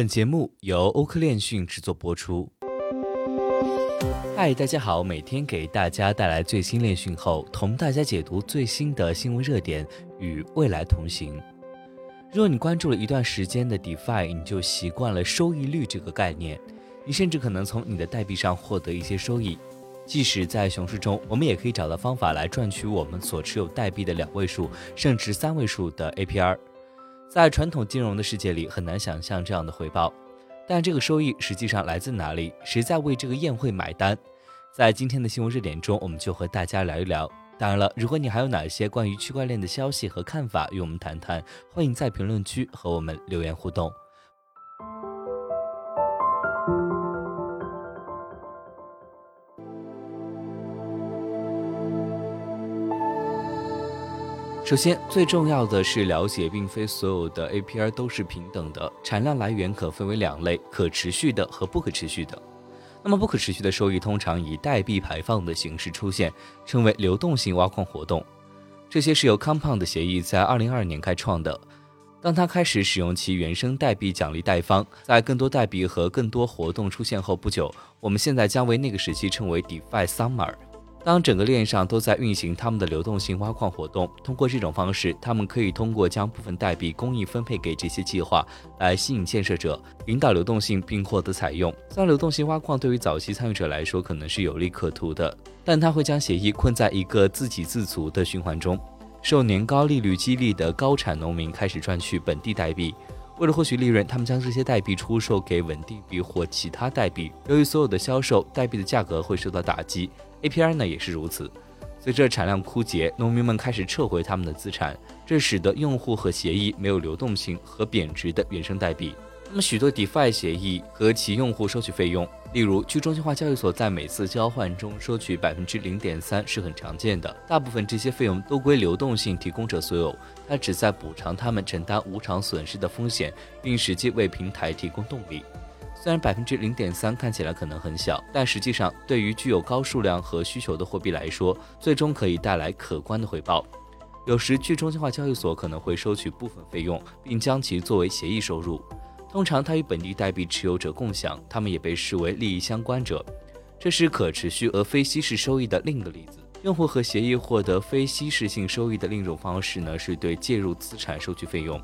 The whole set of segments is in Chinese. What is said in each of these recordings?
本节目由欧科链讯制作播出。嗨，大家好，每天给大家带来最新链讯后，同大家解读最新的新闻热点，与未来同行。若你关注了一段时间的 DeFi，你就习惯了收益率这个概念，你甚至可能从你的代币上获得一些收益。即使在熊市中，我们也可以找到方法来赚取我们所持有代币的两位数甚至三位数的 APR。在传统金融的世界里，很难想象这样的回报。但这个收益实际上来自哪里？谁在为这个宴会买单？在今天的新闻热点中，我们就和大家聊一聊。当然了，如果你还有哪些关于区块链的消息和看法与我们谈谈，欢迎在评论区和我们留言互动。首先，最重要的是了解，并非所有的 APR 都是平等的。产量来源可分为两类：可持续的和不可持续的。那么，不可持续的收益通常以代币排放的形式出现，称为流动性挖矿活动。这些是由 Compound 协议在2022年开创的。当它开始使用其原生代币奖励贷方，在更多代币和更多活动出现后不久，我们现在将为那个时期称为 DeFi Summer。当整个链上都在运行他们的流动性挖矿活动，通过这种方式，他们可以通过将部分代币公益分配给这些计划，来吸引建设者，引导流动性，并获得采用。虽然流动性挖矿对于早期参与者来说可能是有利可图的，但它会将协议困在一个自给自足的循环中。受年高利率激励的高产农民开始赚取本地代币，为了获取利润，他们将这些代币出售给稳定币或其他代币。由于所有的销售代币的价格会受到打击。APR 呢也是如此，随着产量枯竭，农民们开始撤回他们的资产，这使得用户和协议没有流动性和贬值的原生代币。那么许多 DeFi 协议和其用户收取费用，例如去中心化交易所在每次交换中收取百分之零点三是很常见的。大部分这些费用都归流动性提供者所有，它旨在补偿他们承担无偿损失的风险，并实际为平台提供动力。虽然百分之零点三看起来可能很小，但实际上对于具有高数量和需求的货币来说，最终可以带来可观的回报。有时去中心化交易所可能会收取部分费用，并将其作为协议收入。通常它与本地代币持有者共享，他们也被视为利益相关者。这是可持续而非稀释收益的另一个例子。用户和协议获得非稀释性收益的另一种方式呢，是对介入资产收取费用。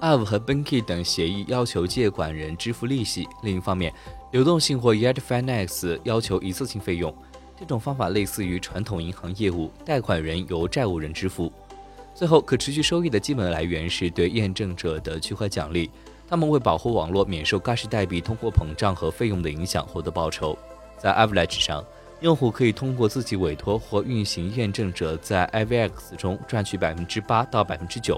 Av 和 Banky 等协议要求借款人支付利息。另一方面，流动性或 Yet Finance 要求一次性费用。这种方法类似于传统银行业务，贷款人由债务人支付。最后，可持续收益的基本来源是对验证者的区块奖励，他们为保护网络免受 Gas 代币通货膨胀和费用的影响获得报酬。在 Avalanche 上，用户可以通过自己委托或运行验证者在 IVX 中赚取百分之八到百分之九。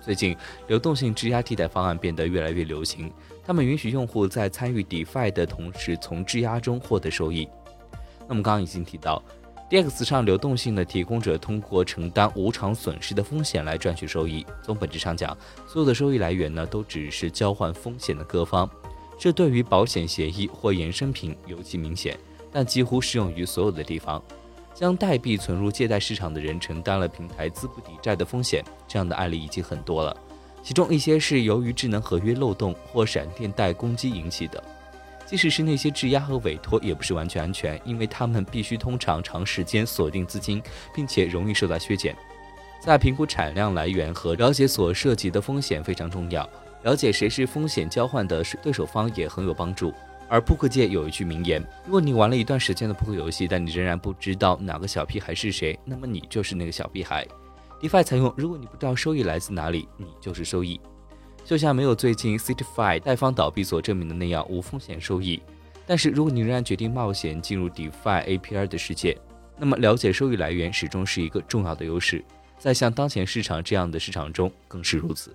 最近，流动性质押替代方案变得越来越流行。他们允许用户在参与 DeFi 的同时，从质押中获得收益。那么，刚刚已经提到 DX 上流动性的提供者通过承担无偿损失的风险来赚取收益。从本质上讲，所有的收益来源呢，都只是交换风险的各方。这对于保险协议或衍生品尤其明显，但几乎适用于所有的地方。将代币存入借贷市场的人承担了平台资不抵债的风险，这样的案例已经很多了。其中一些是由于智能合约漏洞或闪电贷攻击引起的。即使是那些质押和委托，也不是完全安全，因为他们必须通常长时间锁定资金，并且容易受到削减。在评估产量来源和了解所涉及的风险非常重要。了解谁是风险交换的对手方也很有帮助。而扑克界有一句名言：如果你玩了一段时间的扑克游戏，但你仍然不知道哪个小屁孩是谁，那么你就是那个小屁孩。DeFi 采用，如果你不知道收益来自哪里，你就是收益。就像没有最近 CityFi 贷方倒闭所证明的那样，无风险收益。但是如果你仍然决定冒险进入 DeFi APR 的世界，那么了解收益来源始终是一个重要的优势，在像当前市场这样的市场中更是如此。